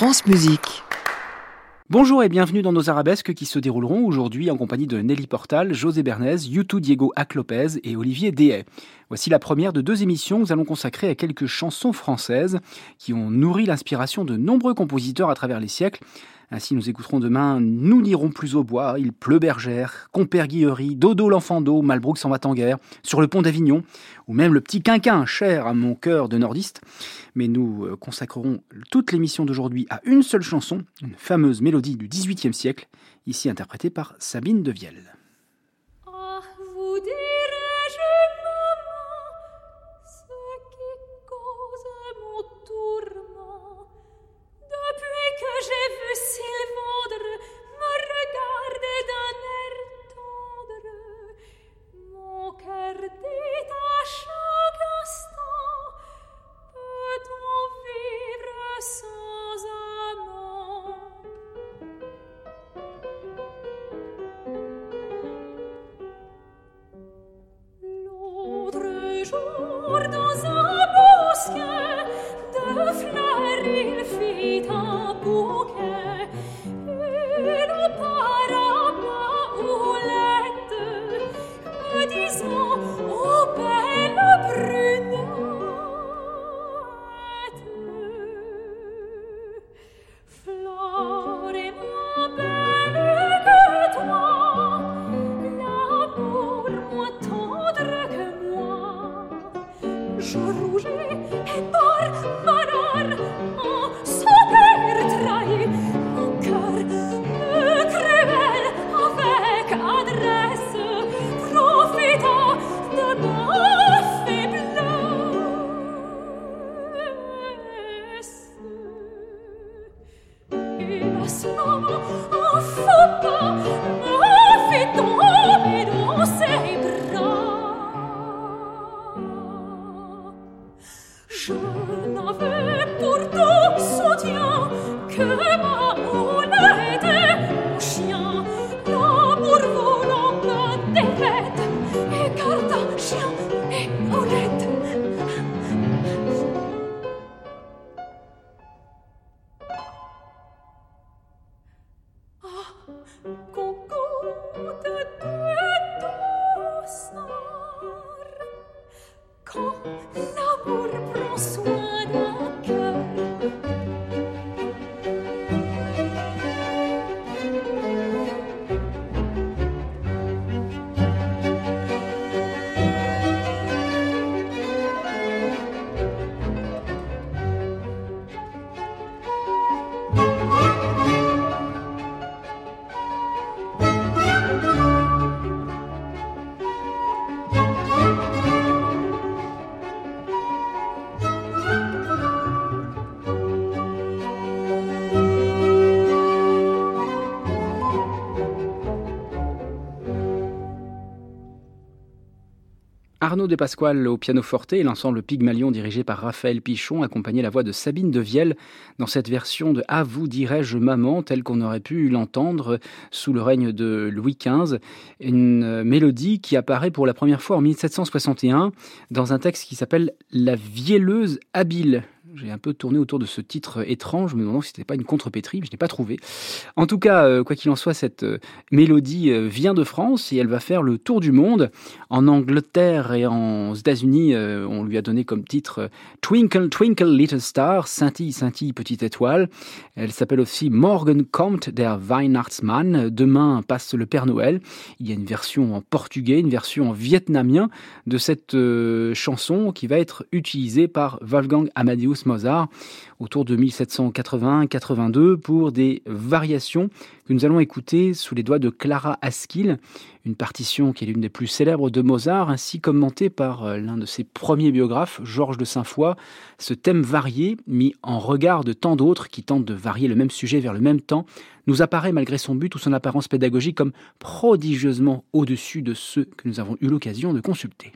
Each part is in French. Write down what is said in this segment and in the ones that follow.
France Musique. Bonjour et bienvenue dans nos arabesques qui se dérouleront aujourd'hui en compagnie de Nelly Portal, José Bernays, Yutu Diego Aclopez et Olivier Dehay. Voici la première de deux émissions que nous allons consacrer à quelques chansons françaises qui ont nourri l'inspiration de nombreux compositeurs à travers les siècles. Ainsi, nous écouterons demain Nous n'irons plus au bois, Il pleut bergère, Compère Guillery, Dodo l'enfant d'eau, Malbrook s'en va en guerre, Sur le pont d'Avignon, ou même le petit quinquin cher à mon cœur de nordiste. Mais nous euh, consacrerons toute l'émission d'aujourd'hui à une seule chanson, une fameuse mélodie du XVIIIe siècle, ici interprétée par Sabine de Arnaud de Pasquale au piano forte et l'ensemble Pygmalion dirigé par Raphaël Pichon accompagné la voix de Sabine de Vielle dans cette version de À vous dirais-je maman telle qu'on aurait pu l'entendre sous le règne de Louis XV. Une mélodie qui apparaît pour la première fois en 1761 dans un texte qui s'appelle La vielleuse habile j'ai un peu tourné autour de ce titre étrange, me demandant si c'était pas une contrepétrie, mais je n'ai pas trouvé. En tout cas, euh, quoi qu'il en soit, cette euh, mélodie euh, vient de France et elle va faire le tour du monde. En Angleterre et en États-Unis, on lui a donné comme titre Twinkle Twinkle Little Star, scintille scintille petite étoile. Elle s'appelle aussi Morgen kommt der Weihnachtsmann. Demain passe le Père Noël. Il y a une version en portugais, une version en vietnamien de cette chanson qui va être utilisée par Wolfgang Amadeus Mozart autour de 1780-82 pour des variations que nous allons écouter sous les doigts de Clara Askill, une partition qui est l'une des plus célèbres de Mozart, ainsi commentée par euh, l'un de ses premiers biographes, Georges de Saint-Foy. Ce thème varié, mis en regard de tant d'autres qui tentent de varier le même sujet vers le même temps, nous apparaît malgré son but ou son apparence pédagogique comme prodigieusement au-dessus de ceux que nous avons eu l'occasion de consulter.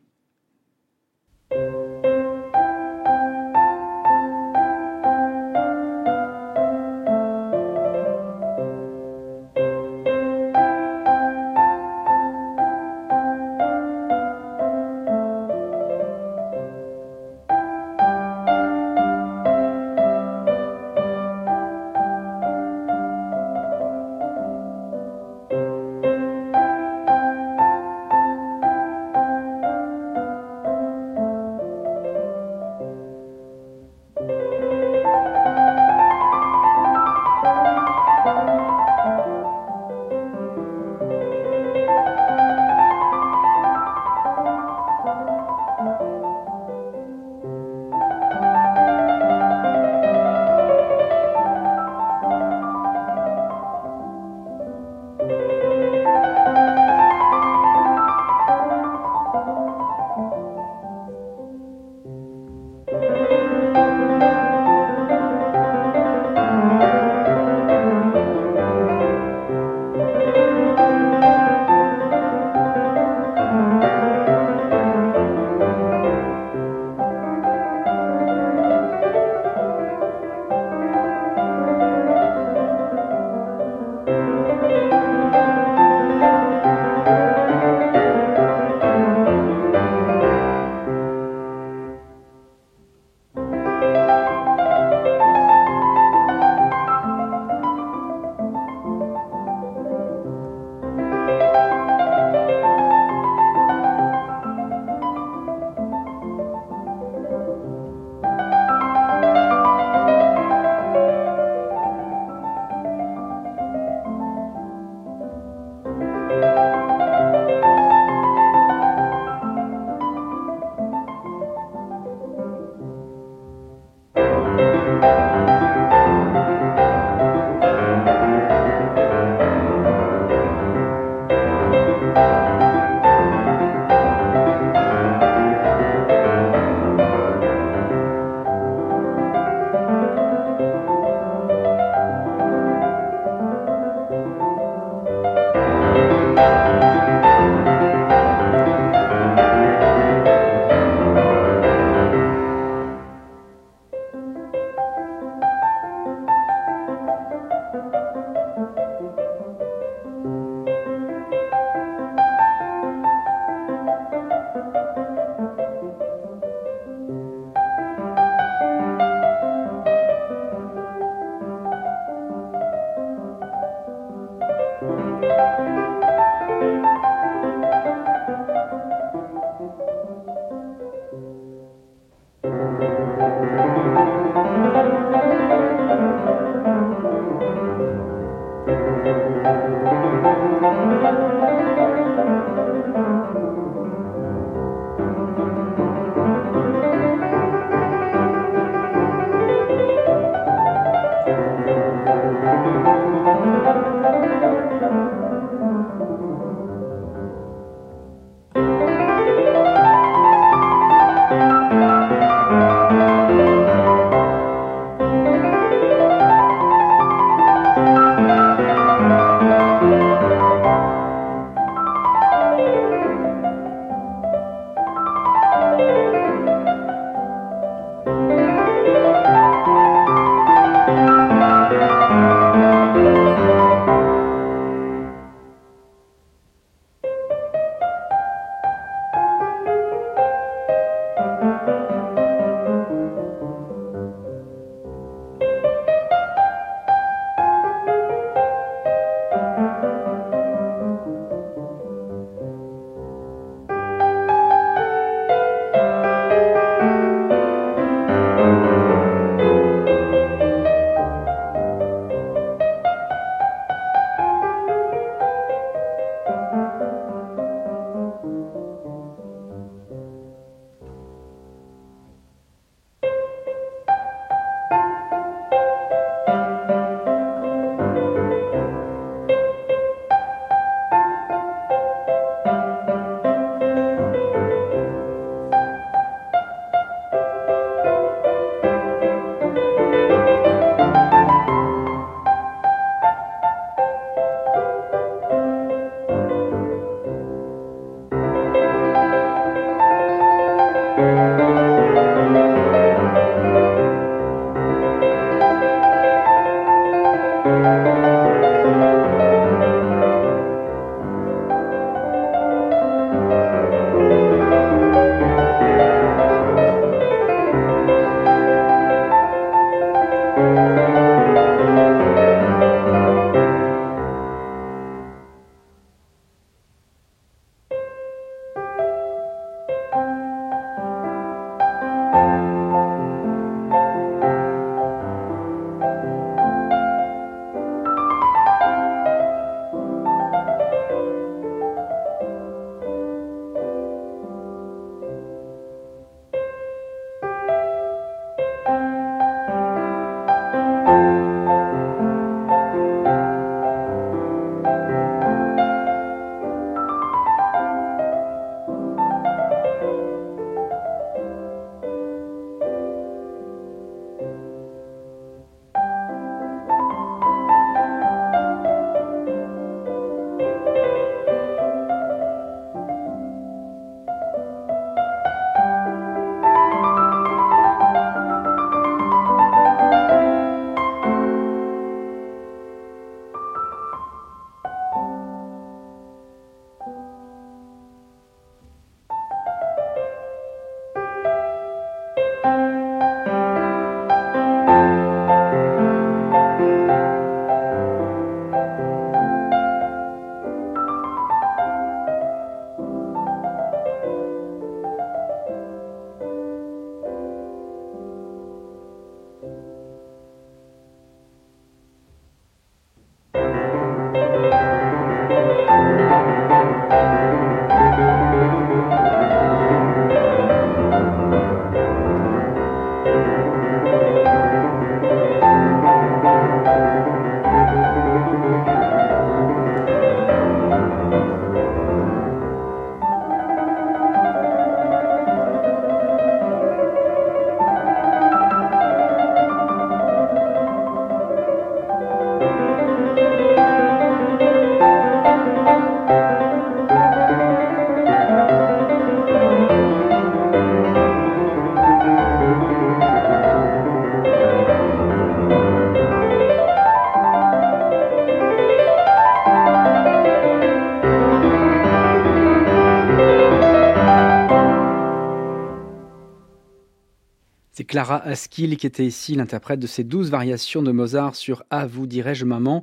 Clara Askill qui était ici l'interprète de ces douze variations de Mozart sur À vous dirais-je maman,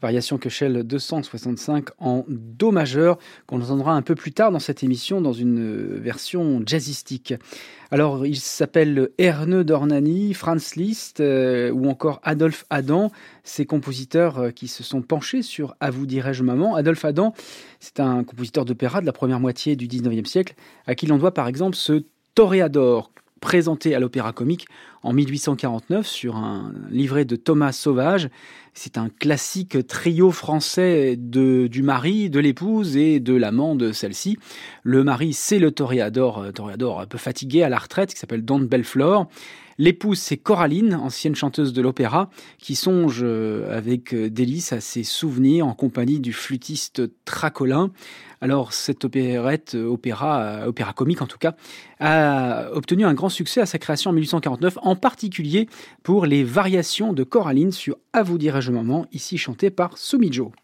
variation Köchel 265 en Do majeur qu'on entendra un peu plus tard dans cette émission dans une version jazzistique. Alors il s'appelle Erne Dornani, Franz Liszt euh, ou encore Adolphe Adam, ces compositeurs euh, qui se sont penchés sur À vous dirais-je maman. Adolphe Adam, c'est un compositeur d'opéra de la première moitié du 19e siècle à qui l'on doit par exemple ce Toréador présenté à l'Opéra Comique en 1849 sur un livret de Thomas Sauvage. C'est un classique trio français de, du mari, de l'épouse et de l'amant de celle-ci. Le mari, c'est le toréador, euh, toréador un peu fatigué à la retraite, qui s'appelle Don Belflor. L'épouse, c'est Coraline, ancienne chanteuse de l'opéra, qui songe euh, avec euh, délice à ses souvenirs en compagnie du flûtiste Tracolin. Alors cette opérette, euh, opéra, opéra comique en tout cas, a obtenu un grand succès à sa création en 1849, en particulier pour les variations de Coraline sur À vous dirais-je maman, ici chantées par Sumijo. c'est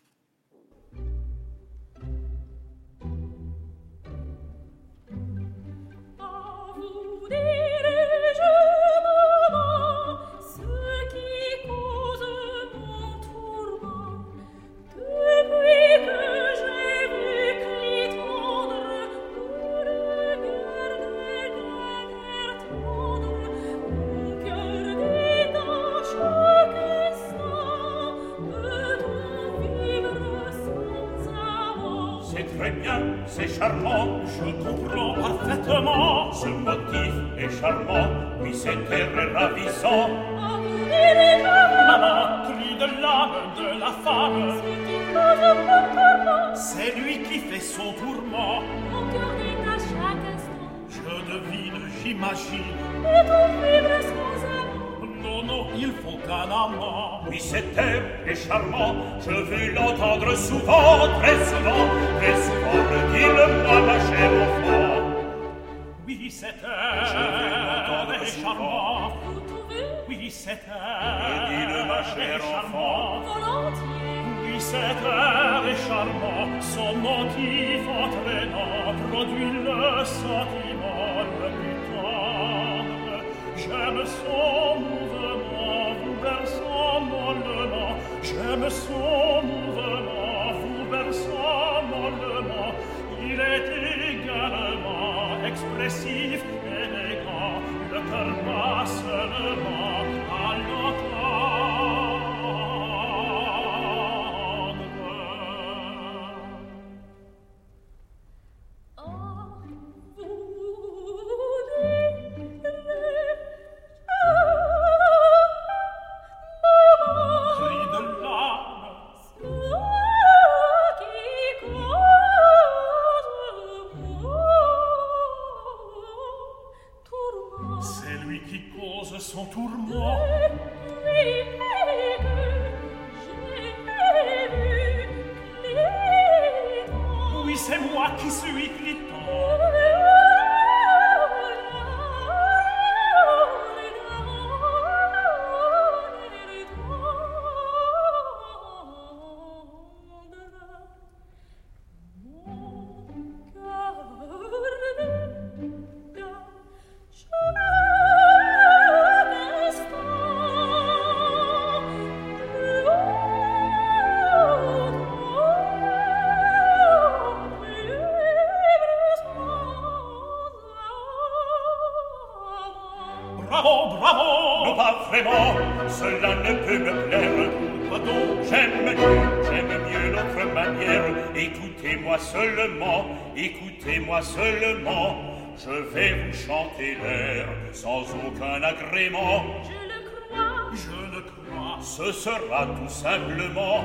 bravo, bravo Non, pas vraiment, cela ne peut me plaire. Donc J'aime mieux, j'aime mieux notre manière. Écoutez-moi seulement, écoutez-moi seulement. Je vais vous chanter l'air sans aucun agrément. Je le crois, je le crois. Ce sera tout simplement...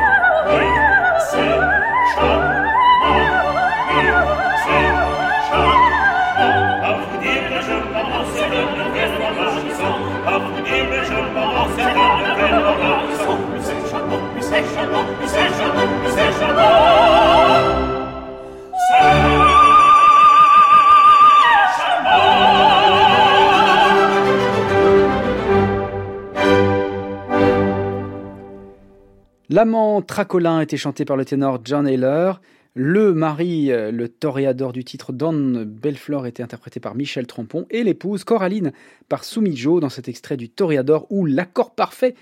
L'amant Tracolin était chanté par le ténor John Ayler. Le mari, euh, le toréador du titre Don Belflor, était interprété par Michel Trompon. Et l'épouse, Coraline, par Soumijo, dans cet extrait du Toréador où l'accord parfait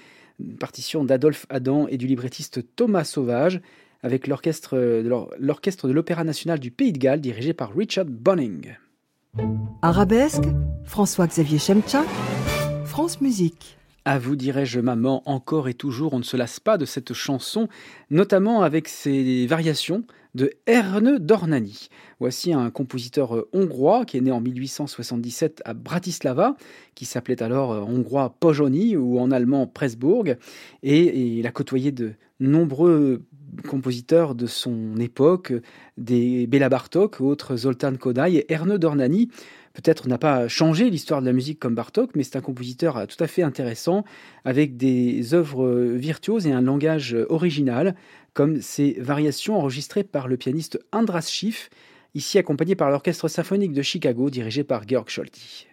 partition d'Adolphe Adam et du librettiste Thomas Sauvage avec l'orchestre de l'Opéra national du Pays de Galles dirigé par Richard Bonning. Arabesque, François-Xavier Chemcha, France Musique. À vous dirais-je, maman, encore et toujours, on ne se lasse pas de cette chanson, notamment avec ses variations de Erne Dornani. Voici un compositeur euh, hongrois qui est né en 1877 à Bratislava, qui s'appelait alors euh, hongrois Pojoni ou en allemand Pressburg, et, il a côtoyé de nombreux compositeurs de son époque, des Béla Bartok, autres Zoltán Kodály et Erne Dornani peut-être n'a pas changé l'histoire de la musique comme Bartok, mais c'est un compositeur tout à fait intéressant, avec des œuvres virtuoses et un langage original, comme ces variations enregistrées par le pianiste Andras Schiff, ici accompagné par l'Orchestre symphonique de Chicago dirigé par Georg Scholti.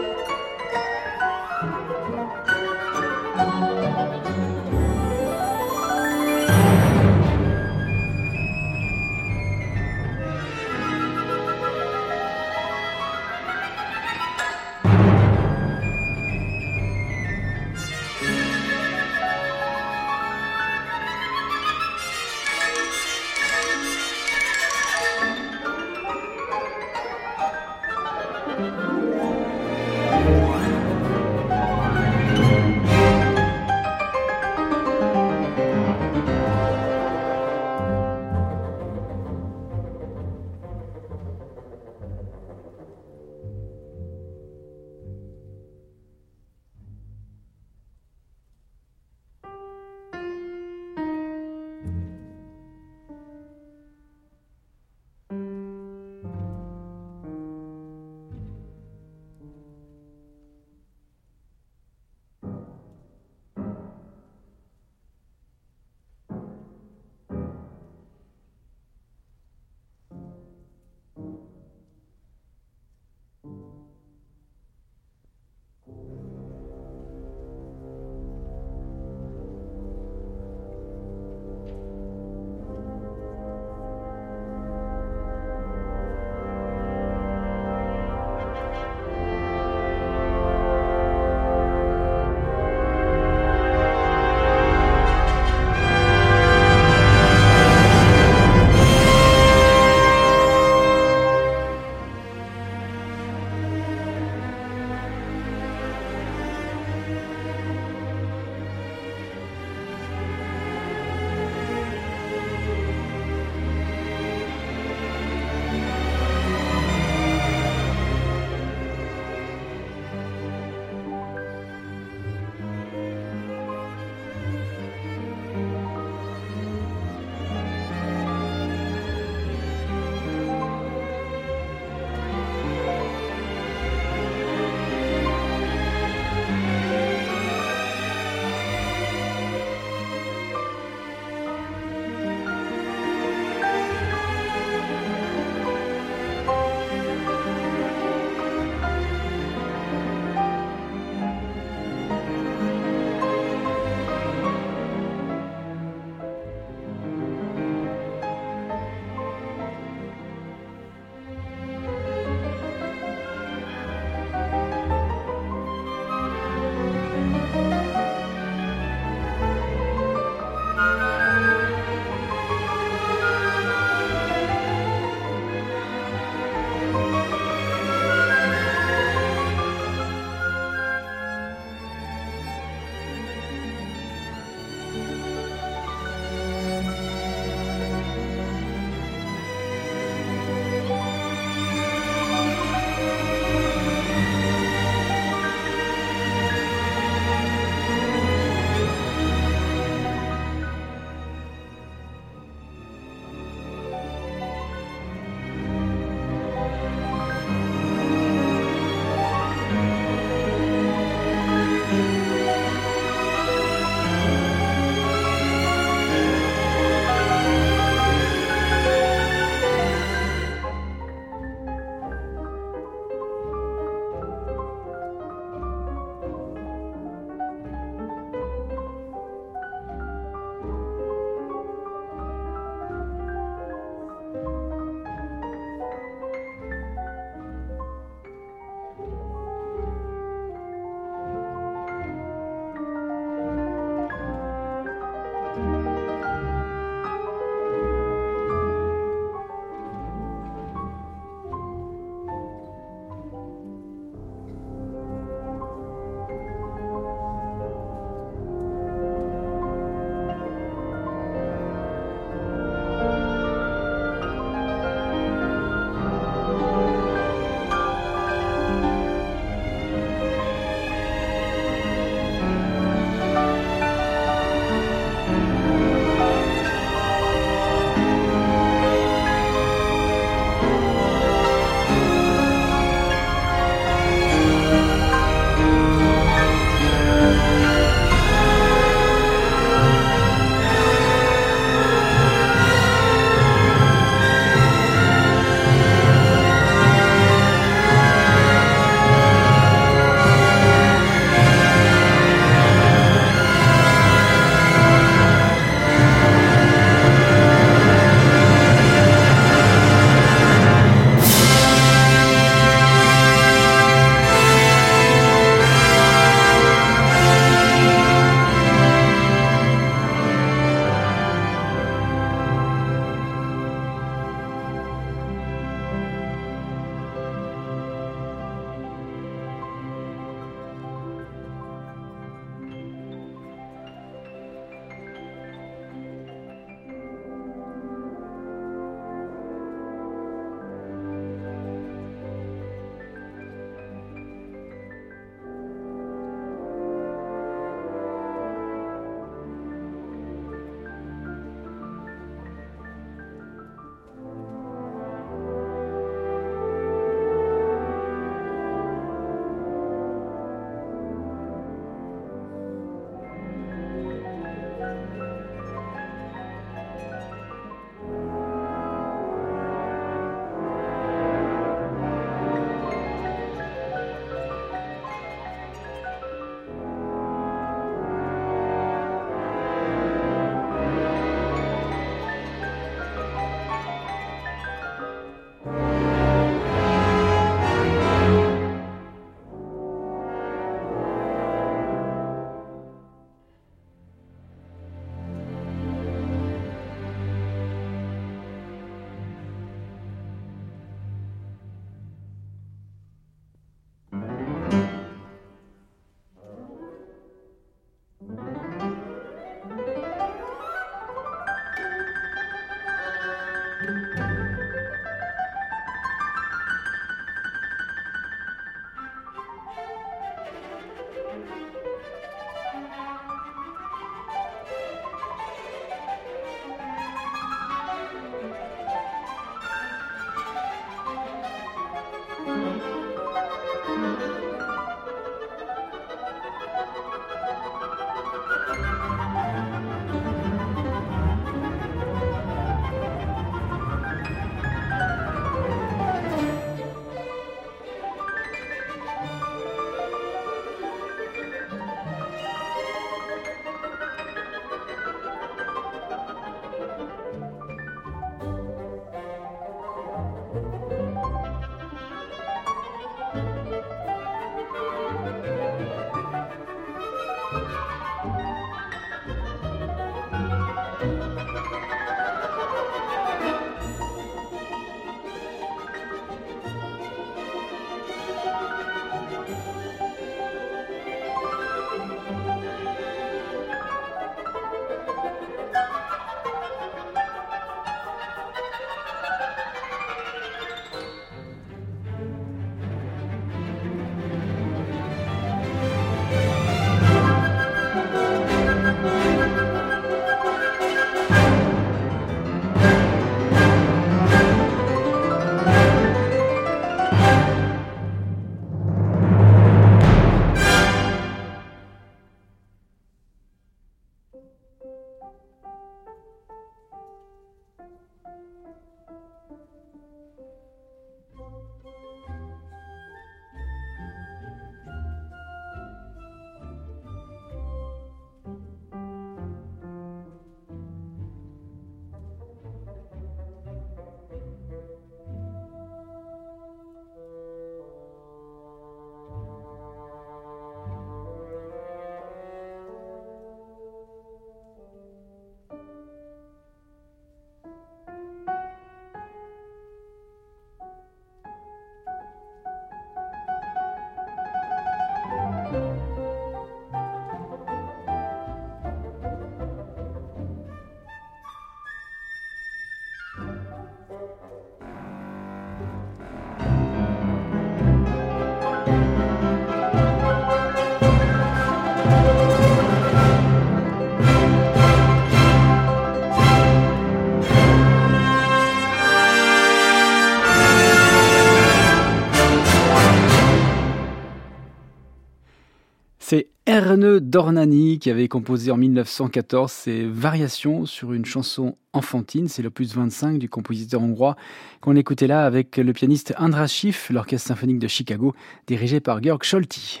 Dornani qui avait composé en 1914 ses variations sur une chanson enfantine. C'est l'opus 25 du compositeur hongrois qu'on écoutait là avec le pianiste Andras Schiff, l'orchestre symphonique de Chicago, dirigé par Georg Scholti.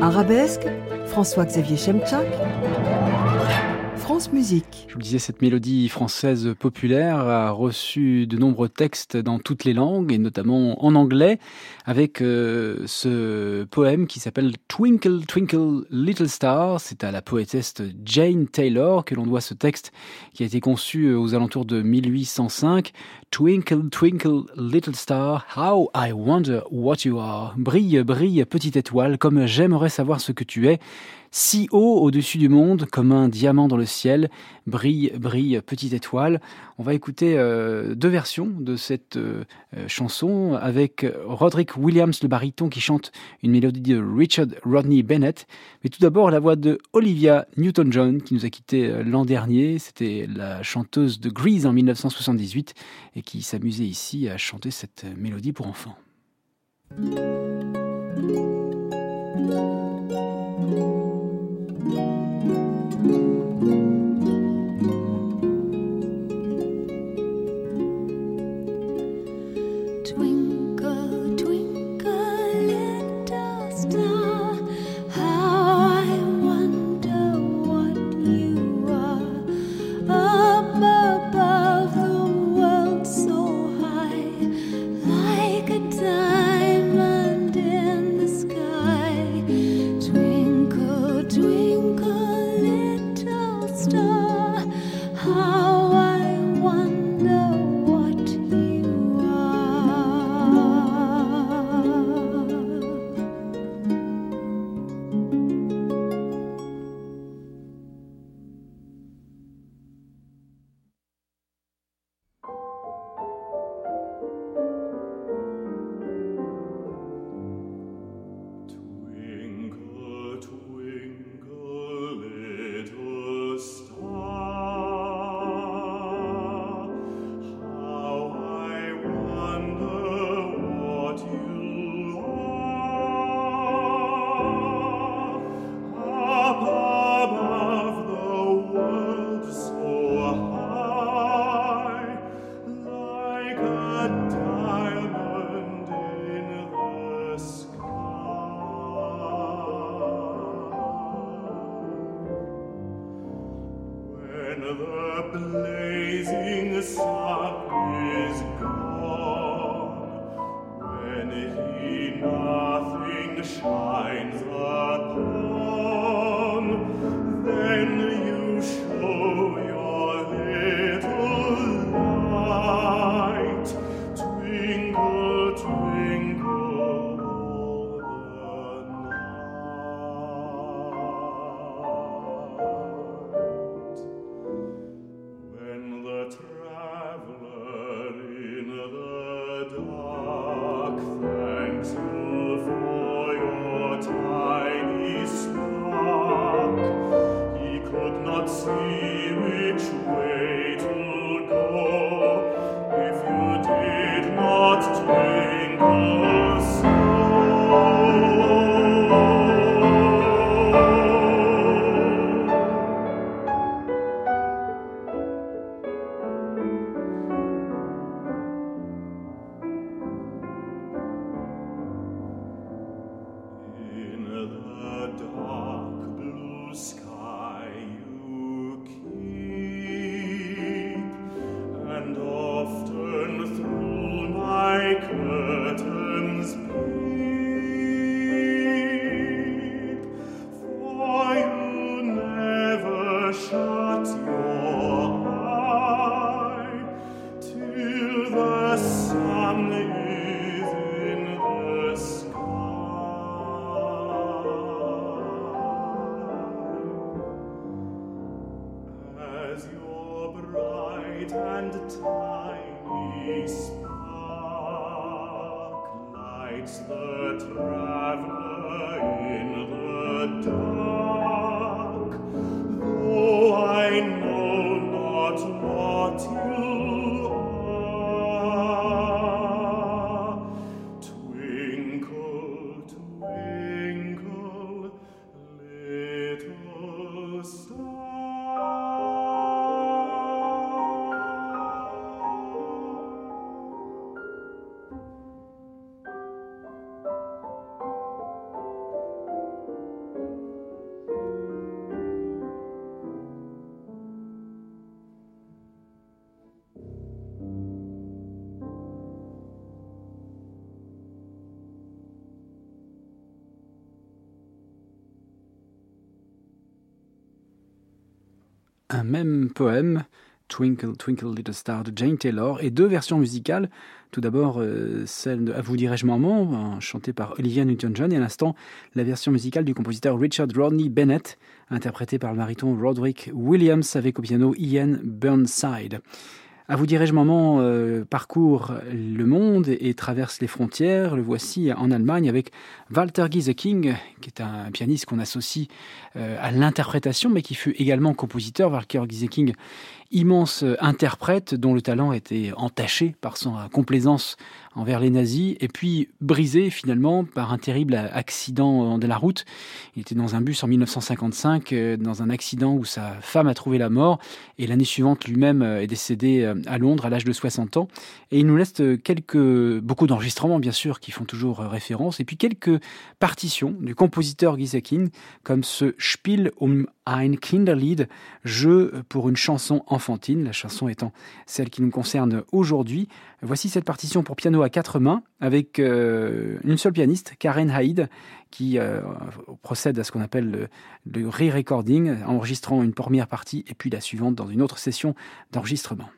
Arabesque, François-Xavier Chemchak. Je vous disais, cette mélodie française populaire a reçu de nombreux textes dans toutes les langues, et notamment en anglais, avec euh, ce poème qui s'appelle Twinkle Twinkle Little Star. C'est à la poétesse Jane Taylor que l'on doit ce texte qui a été conçu euh, aux alentours de 1805. Twinkle Twinkle Little Star, how I wonder what you are. Brille, brille, petite étoile, comme j'aimerais savoir ce que tu es si haut au-dessus du monde, comme un diamant dans le ciel, brille, brille, petite étoile. On va écouter euh, deux versions de cette euh, euh, chanson avec Roderick Williams, le baryton, qui chante une mélodie de Richard Rodney Bennett. Mais tout d'abord, la voix de Olivia Newton-John, qui nous a quittés l'an dernier. C'était la chanteuse de Grease en 1978 et qui s'amusait ici à chanter cette mélodie pour enfants. Même poème, Twinkle Twinkle Little Star de Jane Taylor, et deux versions musicales. Tout d'abord, euh, celle de À vous dirais-je maman, chantée par Olivia Newton-John, et à l'instant, la version musicale du compositeur Richard Rodney Bennett, interprétée par le baryton Roderick Williams avec au piano Ian Burnside. À vous dirais-je, maman euh, parcourt le monde et, traverse les frontières. Le voici en Allemagne avec Walter Gieseking, qui est un pianiste qu'on associe euh, à l'interprétation, mais qui fut également compositeur. Walter Gieseking immense interprète dont le talent était entaché par son complaisance envers les nazis et puis brisé finalement par un terrible accident de la route. Il était dans un bus en 1955 euh, dans un accident où sa femme a trouvé la mort et l'année suivante lui-même euh, est décédé euh, à Londres à l'âge de 60 ans et il nous laisse quelques beaucoup d'enregistrements bien sûr qui font toujours référence et puis quelques partitions du compositeur Gieseking comme ce Spiel um ein Kinderlied, jeu pour une chanson enfantine, la chanson étant celle qui nous concerne aujourd'hui. Voici cette partition pour piano quatre mains avec euh, une seule pianiste, Karen Haid, qui euh, procède à ce qu'on appelle le, le re-recording, enregistrant une première partie et puis la suivante dans une autre session d'enregistrement.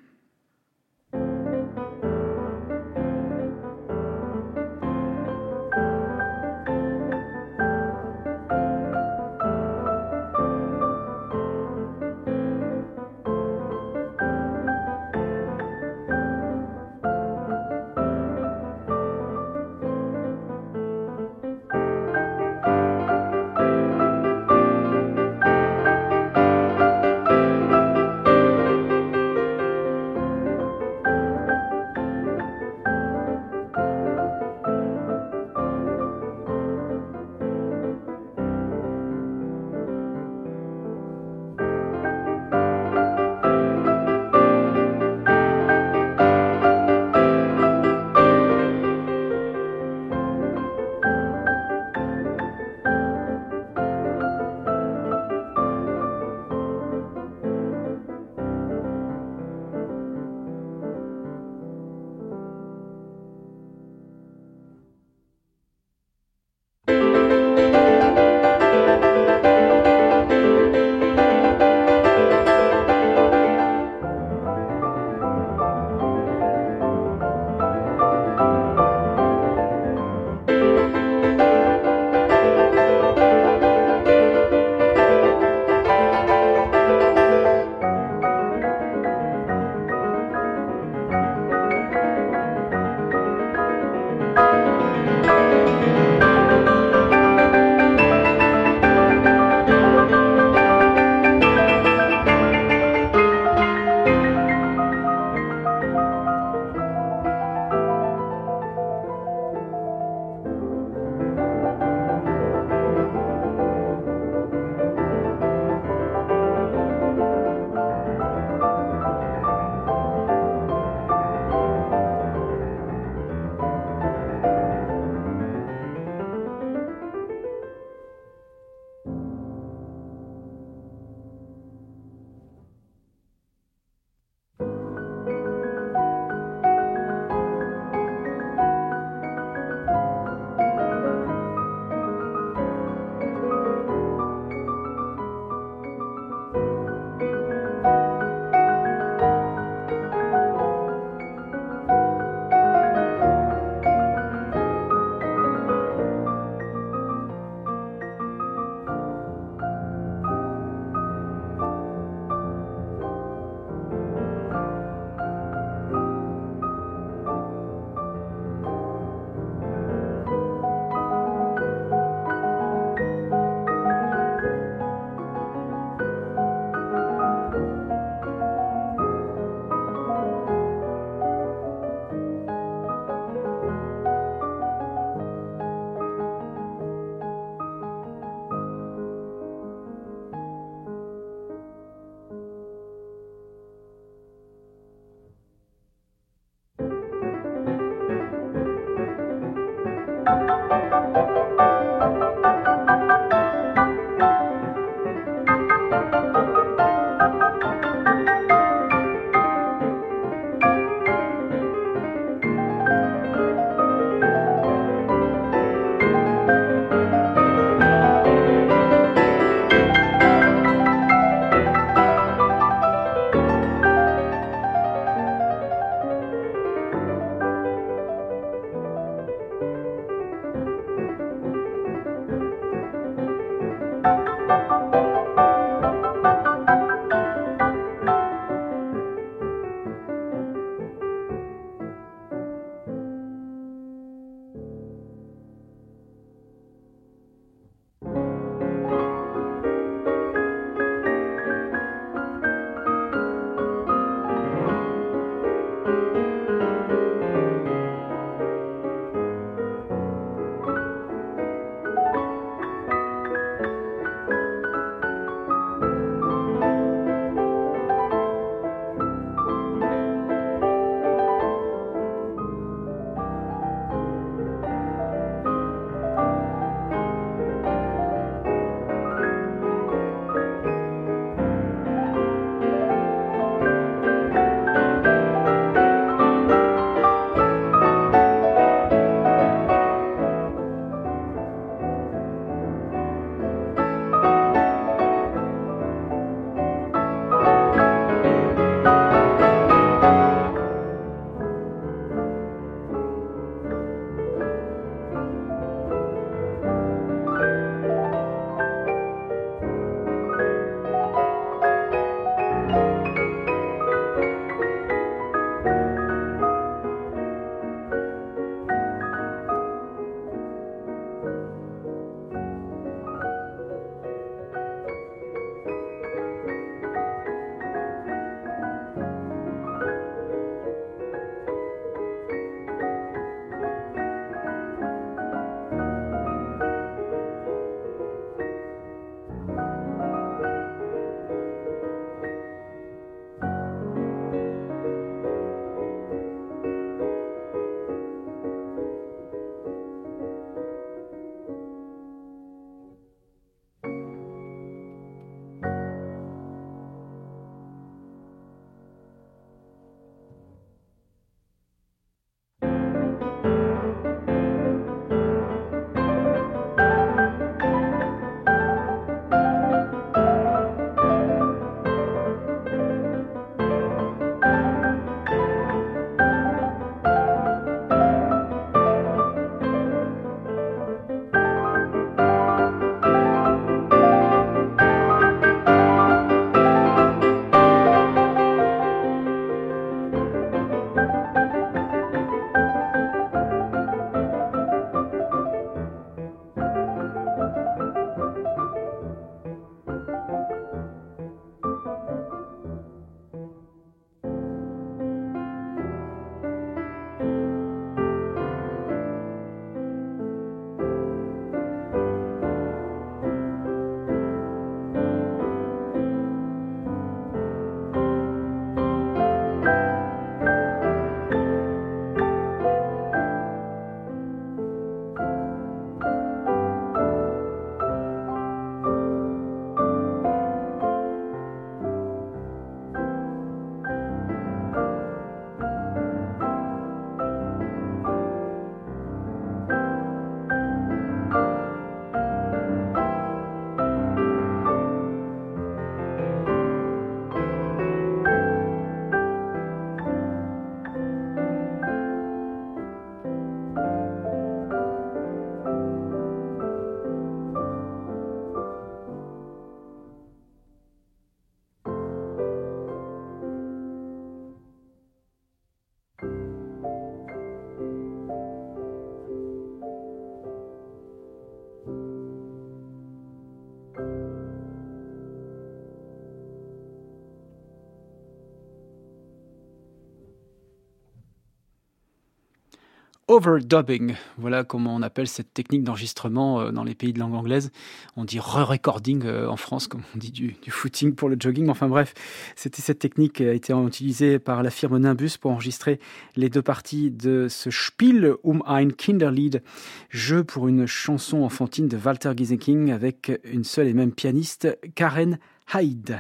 Overdubbing. Voilà comment on appelle cette technique d'enregistrement euh, dans les pays de langue anglaise. On dit re-recording euh, en France, comme on dit du, footing pour le jogging. Enfin bref, c'était cette technique qui a été utilisée par la firme Nimbus pour enregistrer les deux parties de ce Spiel um ein Kinderlied, jeu pour une chanson enfantine de Walter Gieseking avec une seule et même pianiste, Karen Hyde.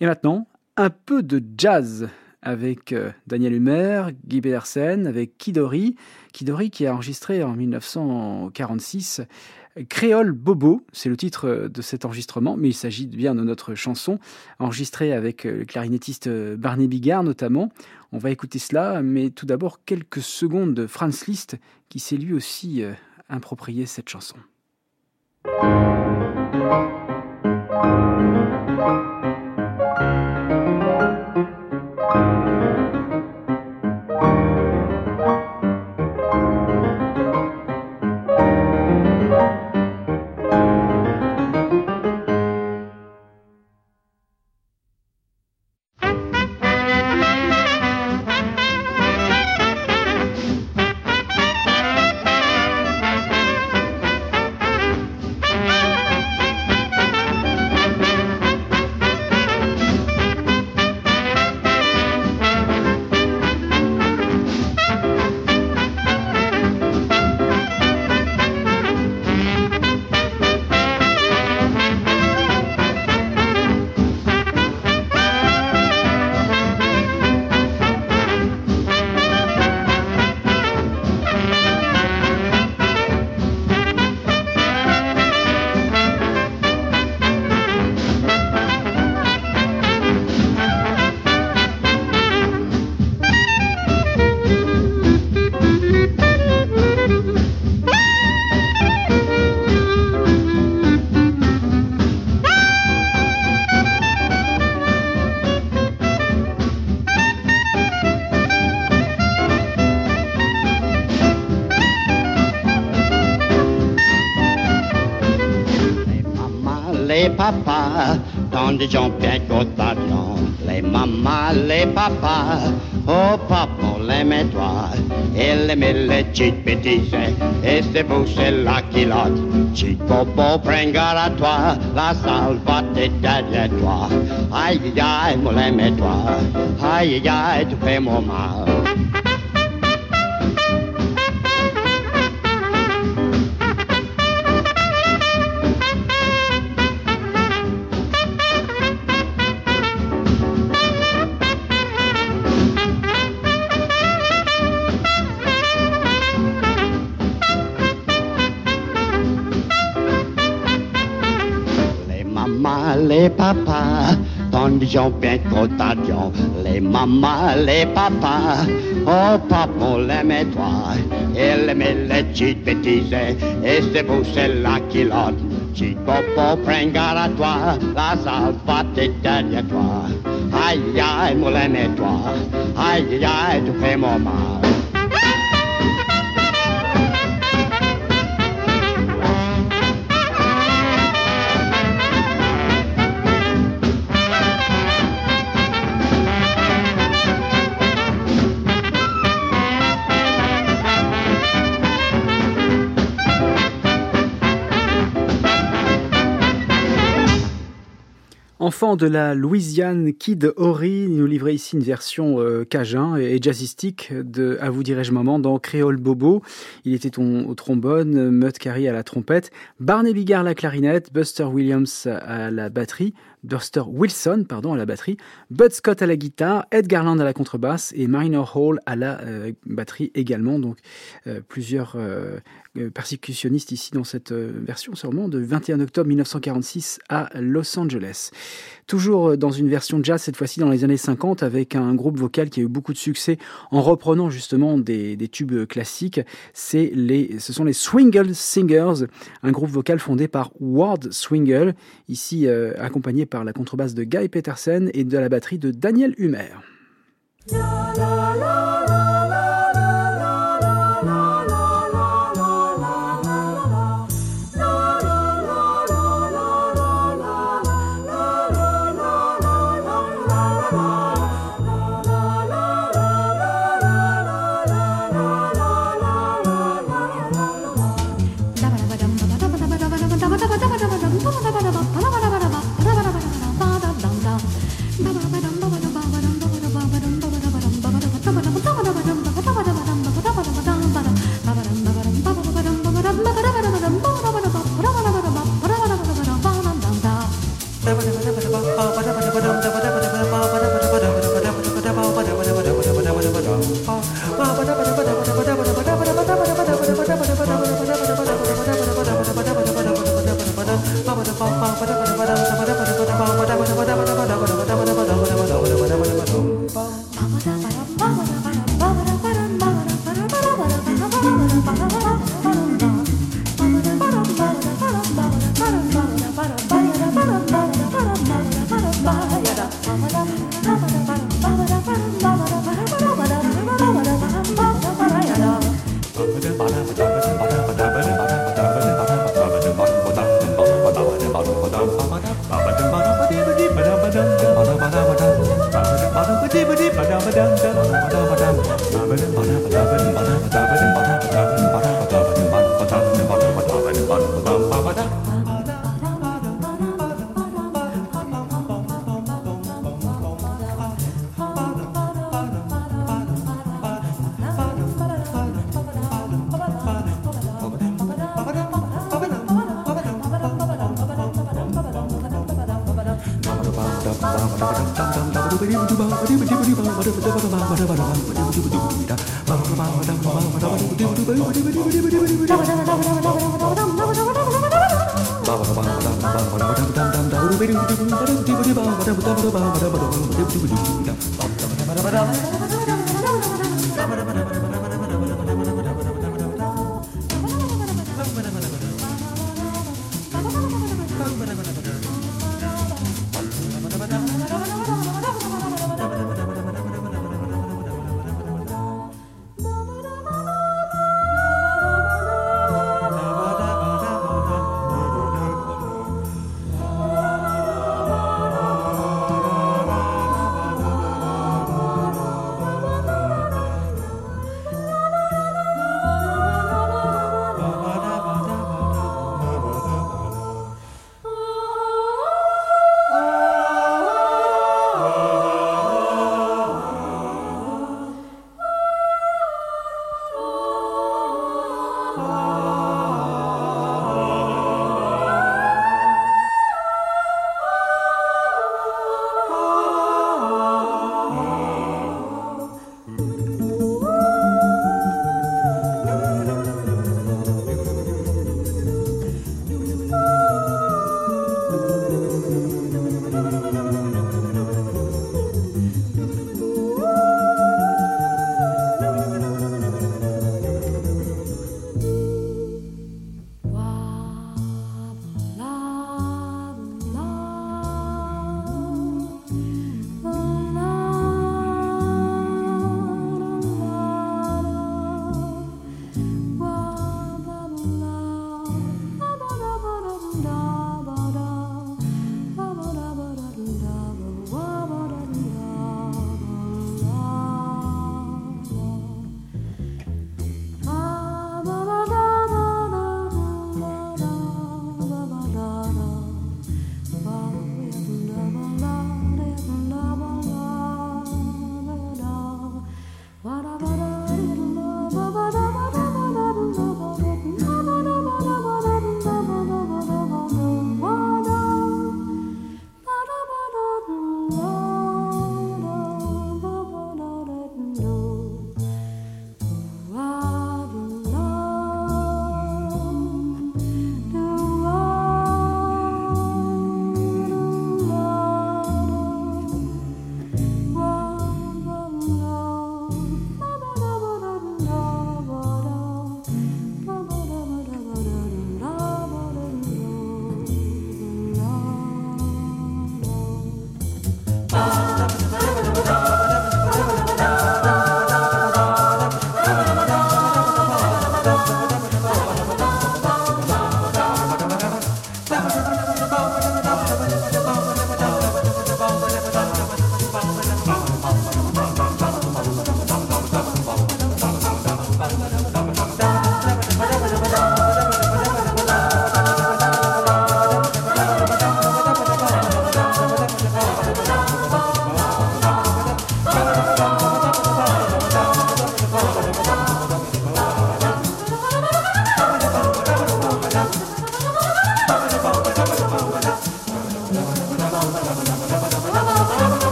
Et maintenant, un peu de jazz avec euh, Daniel Humer, Guy Pedersen, avec Kidori. Kidori qui a enregistré en 1946 Créole Bobo, c'est le titre de cet enregistrement, mais il s'agit bien de notre chanson, enregistrée avec euh, le clarinettiste euh, Barney Bigard notamment. On va écouter cela, mais tout d'abord quelques secondes de Franz Liszt qui s'est lui aussi approprié cette chanson. Des gens bien les mamas, les papas, oh papa, on l'aimait toi, il aimait les petites bêtises, et c'est vous, c'est la kilote, Chico bobo, à toi, la salle va derrière toi, aïe aïe aïe, on l'aimait toi, aïe aïe aïe, tu fais mon mal. Papas, gens bien cotation, les mamas, les papas, oh papa, on l'aimait toi, elle aimait les petites bêtises, et c'est pour celle-là qu'il a. Petit popo, prends garde à toi, la salle va derrière toi. Aïe, aïe, on l'aimait toi, aïe, aïe, tu fais mon mal. Enfant de la Louisiane, Kid Ori nous livrait ici une version euh, cajun et jazzistique de À vous dirais-je maman dans Créole Bobo. Il était au trombone, Mutt Carey à la trompette, Barney Bigard à la clarinette, Buster Williams à la batterie, Buster Wilson pardon, à la batterie, Bud Scott à la guitare, Ed Garland à la contrebasse et Minor Hall à la euh, batterie également. Donc euh, plusieurs percussionnistes ici dans cette version seulement de 21 octobre 1946 à Los Angeles. Toujours euh, dans une version jazz, cette fois-ci dans les années 50, avec un groupe vocal qui a eu beaucoup de succès en reprenant justement des, tubes classiques. C'est les, ce sont les Swingle Singers, un groupe vocal fondé par Ward Swingle, ici euh, accompagné par la contrebasse de Guy Petersen et de la batterie de Daniel Humer.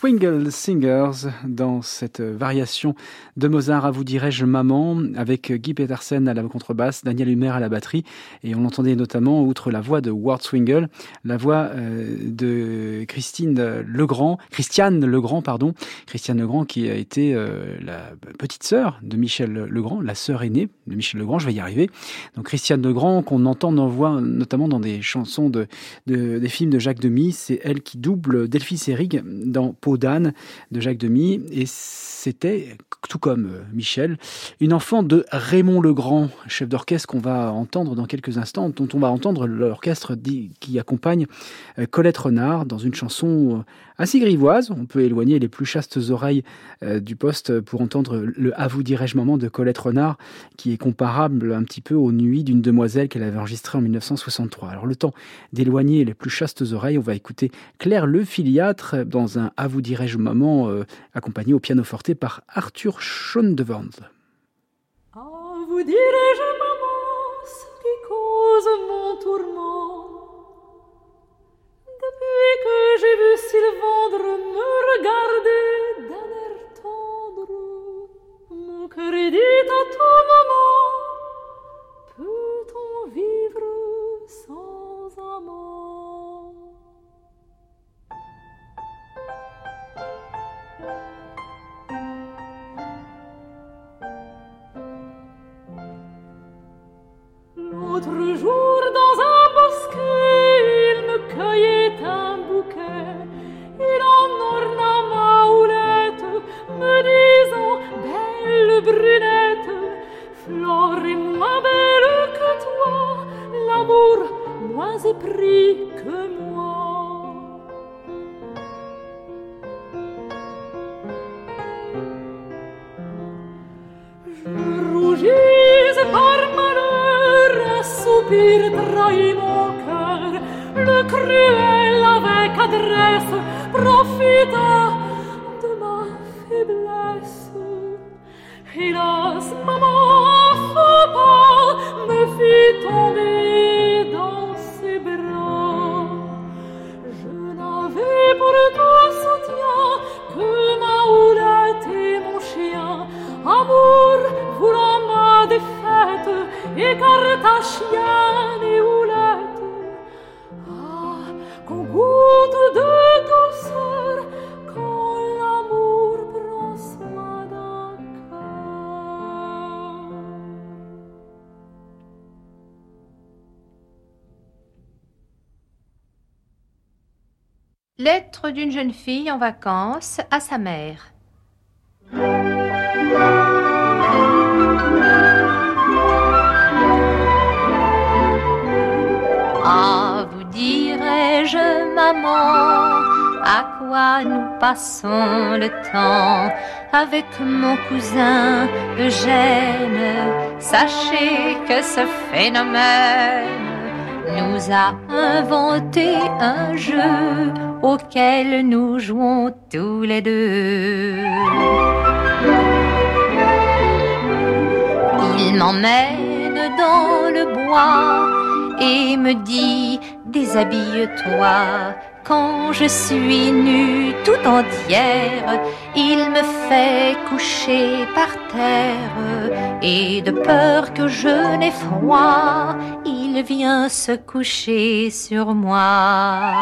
Swingle Singers dans cette variation de Mozart à vous dirais-je maman avec Guy Petersen à la contrebasse, Daniel Humer à la batterie et on entendait notamment outre la voix de Ward Swingle, la voix euh, de Christine Legrand, Christiane Legrand pardon, Christiane Legrand qui a été euh, la petite sœur de Michel Legrand, la sœur aînée de Michel Legrand, je vais y arriver. Donc Christiane Legrand qu'on entend en voix notamment dans des chansons de, des films de Jacques Demy, c'est elle qui double Delphine Seyrig dans Peau de Jacques Demy. Et c'était, tout comme euh, Michel, une enfant de Raymond Legrand, chef d'orchestre qu'on va entendre dans quelques instants, dont on va entendre l'orchestre qui accompagne euh, Colette Renard dans une chanson euh, assez grivoise. On peut éloigner les plus chastes oreilles du poste pour entendre le À vous dirais-je maman de Colette Renard, qui est comparable un petit peu aux nuits d'une demoiselle qu'elle avait enregistrée en 1963. Alors le temps d'éloigner les plus chastes oreilles, on va écouter Claire Le Filiatre dans un À vous dirais-je maman accompagné au piano forte par Arthur tourment Depuis que j'ai vu Sylvandre me regarder d'un air tendre, mon cœur est dit à tout moment Peut-on vivre sans amant? L'autre jour, dans un bosquet, il me cueillait brunette, Flore moins belle que toi, l'amour moins épris que moi. Je rougis par malheur, un soupir trahit mon cœur. Le cruel avec adresse profita Hélas, maman, pas me fit tomber dans ses bras. Je n'avais pour tout soutien que ma houlette et mon chien. Amour, voulant ma défaite, écarte à chien Lettre d'une jeune fille en vacances à sa mère. Ah, vous dirais-je, maman, à quoi nous passons le temps avec mon cousin Eugène? Sachez que ce phénomène nous a inventé un jeu auquel nous jouons tous les deux. Il m'emmène dans le bois et me dit déshabille-toi. Quand je suis nue tout entière, il me fait coucher par terre et de peur que je n'ai froid, il vient se coucher sur moi.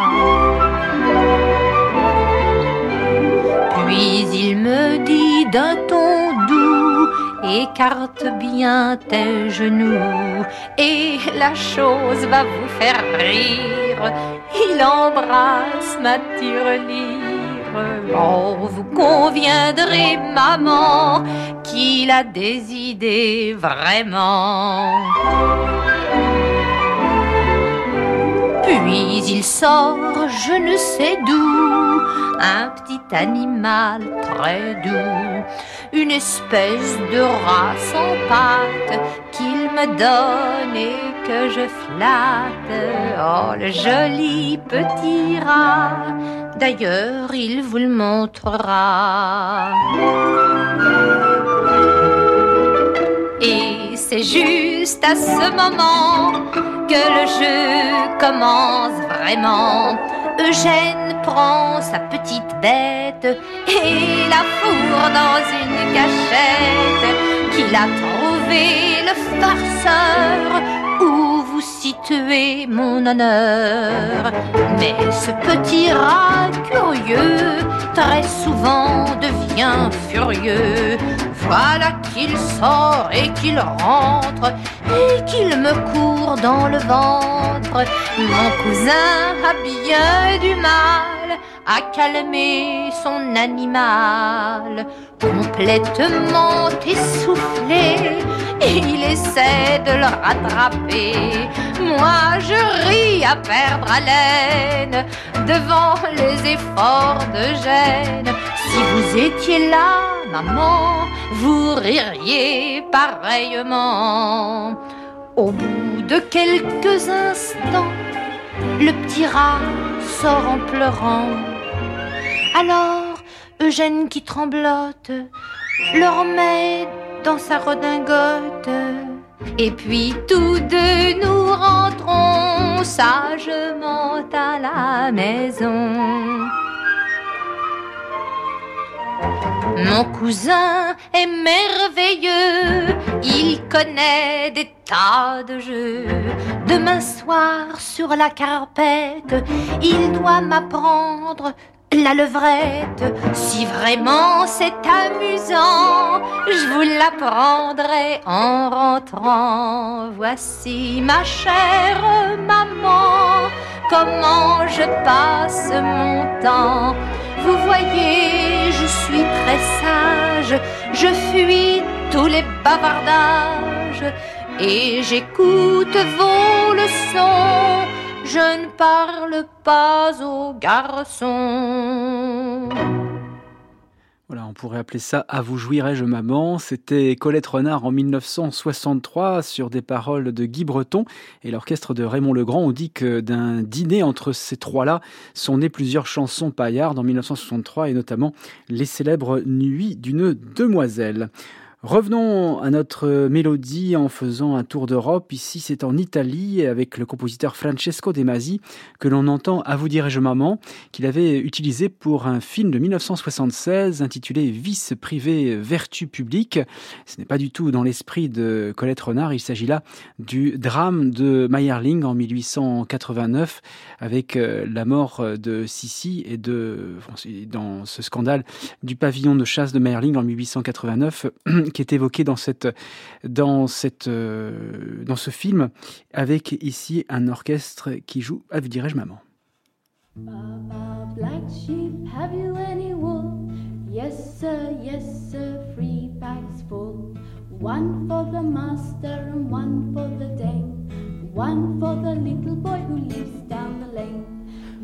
Puis il me dit d'un ton doux, écarte bien tes genoux et la chose va vous faire rire. Il embrasse ma tirelire. Oh, vous conviendrez, maman, qu'il a des idées vraiment. Puis il sort, je ne sais d'où, un petit animal très doux, une espèce de rat sans pattes qu'il me donne et que je flatte. Oh, le joli petit rat, d'ailleurs il vous le montrera. Et c'est juste à ce moment que le jeu commence vraiment. Eugène prend sa petite bête et la fourre dans une cachette qu'il a trouvé le farceur où vous situez mon honneur. Mais ce petit rat curieux très souvent devient furieux. Voilà qu'il sort et qu'il rentre et qu'il me court dans le ventre. Mon cousin a bien du mal à calmer son animal, complètement essoufflé. Il essaie de le rattraper. Moi, je ris à perdre haleine devant les efforts de gêne. Si vous étiez là, maman, vous ririez pareillement. Au bout de quelques instants, le petit rat sort en pleurant. Alors, Eugène qui tremblote le remet dans sa redingote. Et puis tous deux nous rentrons sagement à la maison. Mon cousin est merveilleux, il connaît des tas de jeux. Demain soir sur la carpette, il doit m'apprendre la levrette. Si vraiment c'est amusant, je vous l'apprendrai en rentrant. Voici ma chère maman, comment je passe mon temps. Vous voyez, je suis très sage, je fuis tous les bavardages et j'écoute vos leçons. Je ne parle pas aux garçons. Voilà, on pourrait appeler ça À vous jouirai-je maman. C'était Colette Renard en 1963 sur des paroles de Guy Breton et l'orchestre de Raymond Legrand. On dit que d'un dîner entre ces trois-là sont nées plusieurs chansons paillardes en 1963 et notamment les célèbres Nuits d'une demoiselle. Revenons à notre mélodie en faisant un tour d'Europe. Ici, c'est en Italie avec le compositeur Francesco De Masi que l'on entend À vous dirai-je maman, qu'il avait utilisé pour un film de 1976 intitulé Vice privé vertu publique. Ce n'est pas du tout dans l'esprit de Colette Renard. Il s'agit là du drame de Meyerling en 1889 avec euh, la mort de Sissi et de, dans ce scandale du pavillon de chasse de Meyerling en 1889 qui est évoqué dans, cette, dans, cette, euh, dans ce film, avec ici un orchestre qui joue À vous dirais-je maman. Papa, black sheep, have you any wool? Yes, sir, yes, sir, three bags full. One for the master and one for the dame. One for the little boy who lives down the lane.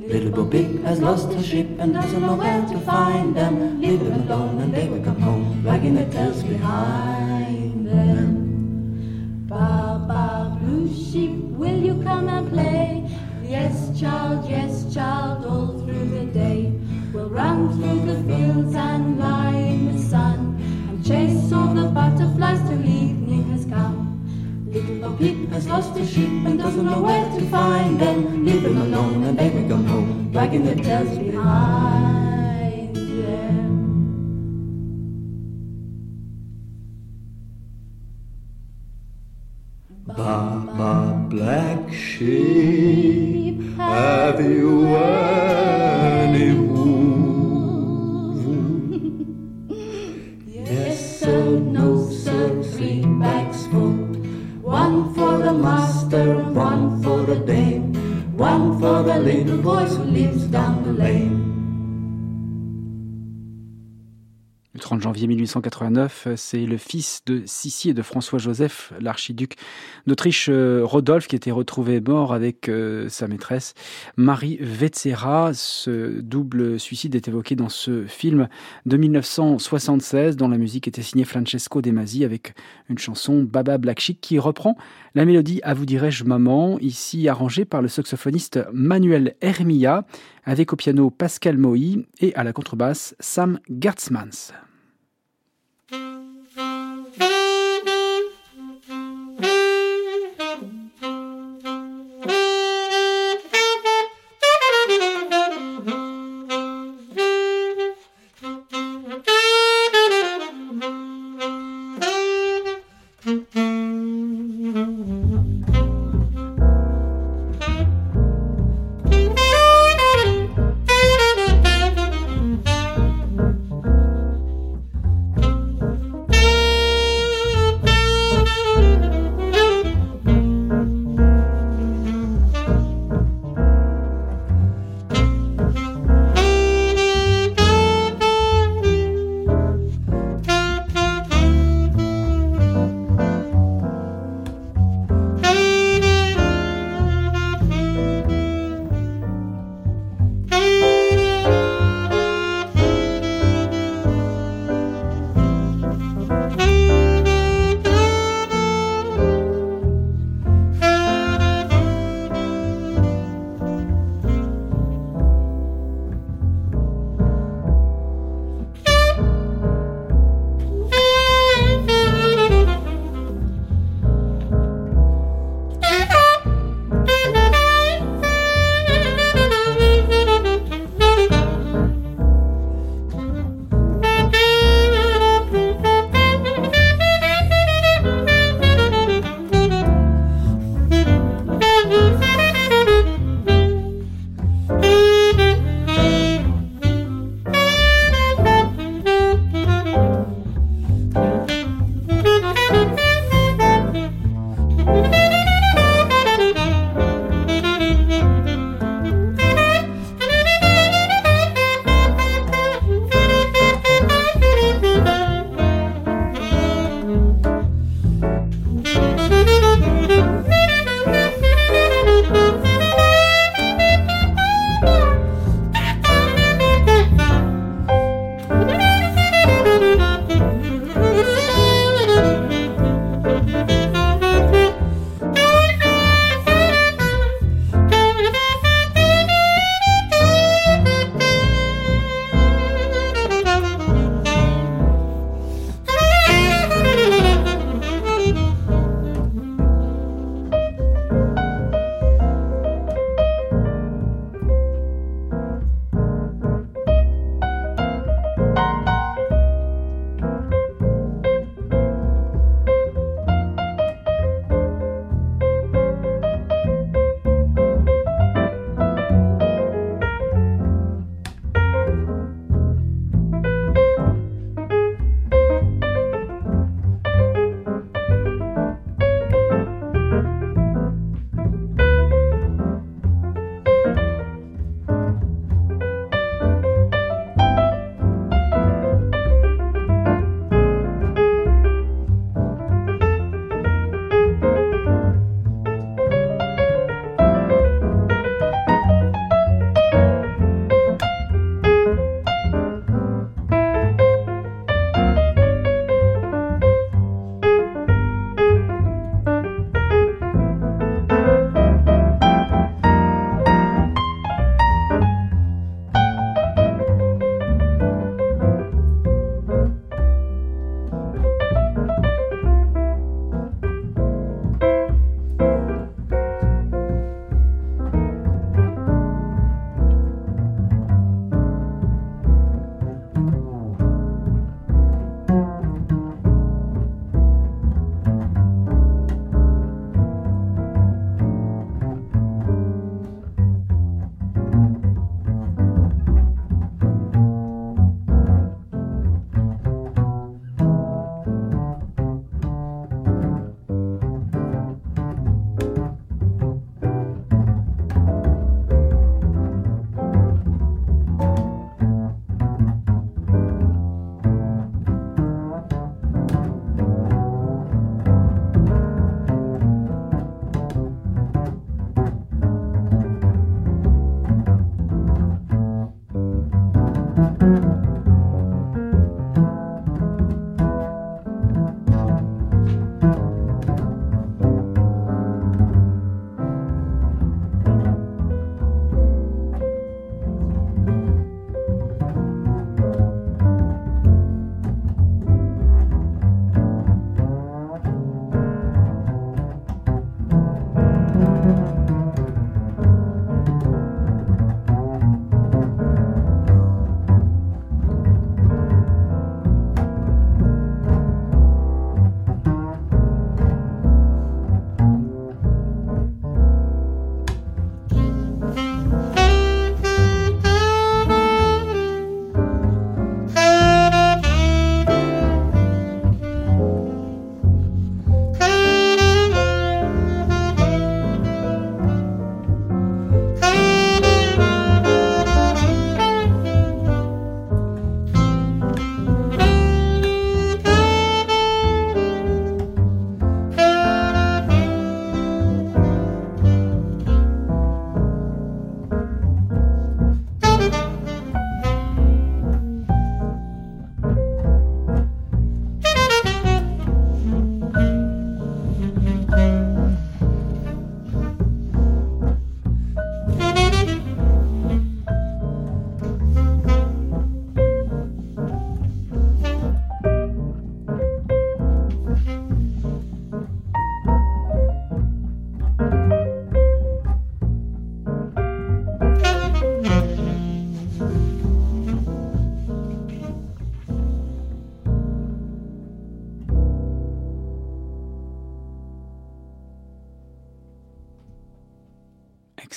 Little Bo Pig has lost his sheep and doesn't know where to find them. Leave them alone and they will come home, dragging their tails behind them. Papa, blue sheep, will you come and play? Yes, child, yes, child, all through the day. We'll run through the fields and lie in the sun and chase all the butterflies till. Peep has lost his sheep and doesn't know where to find them. Leave them alone and they will come home, dragging their tails behind janvier 1889, c'est le fils de Sissi et de François-Joseph, l'archiduc d'Autriche euh, Rodolphe, qui était retrouvé mort avec euh, sa maîtresse Marie Vetzera. Ce double suicide est évoqué dans ce film de 1976, dont la musique était signée Francesco De Masi avec une chanson Baba Black Chic qui reprend la mélodie À vous dirai-je maman, ici arrangée par le saxophoniste Manuel Hermia, avec au piano Pascal Moï et à la contrebasse Sam Gertzmans.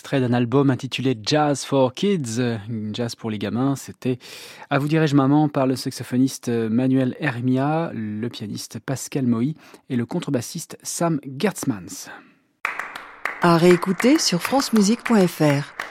Extrait d'un album intitulé Jazz for Kids, Jazz pour les gamins, c'était À vous dirais-je maman par le saxophoniste Manuel Hermia, le pianiste Pascal Moï et le contrebassiste Sam Gertzmans. À réécouter sur francemusique.fr.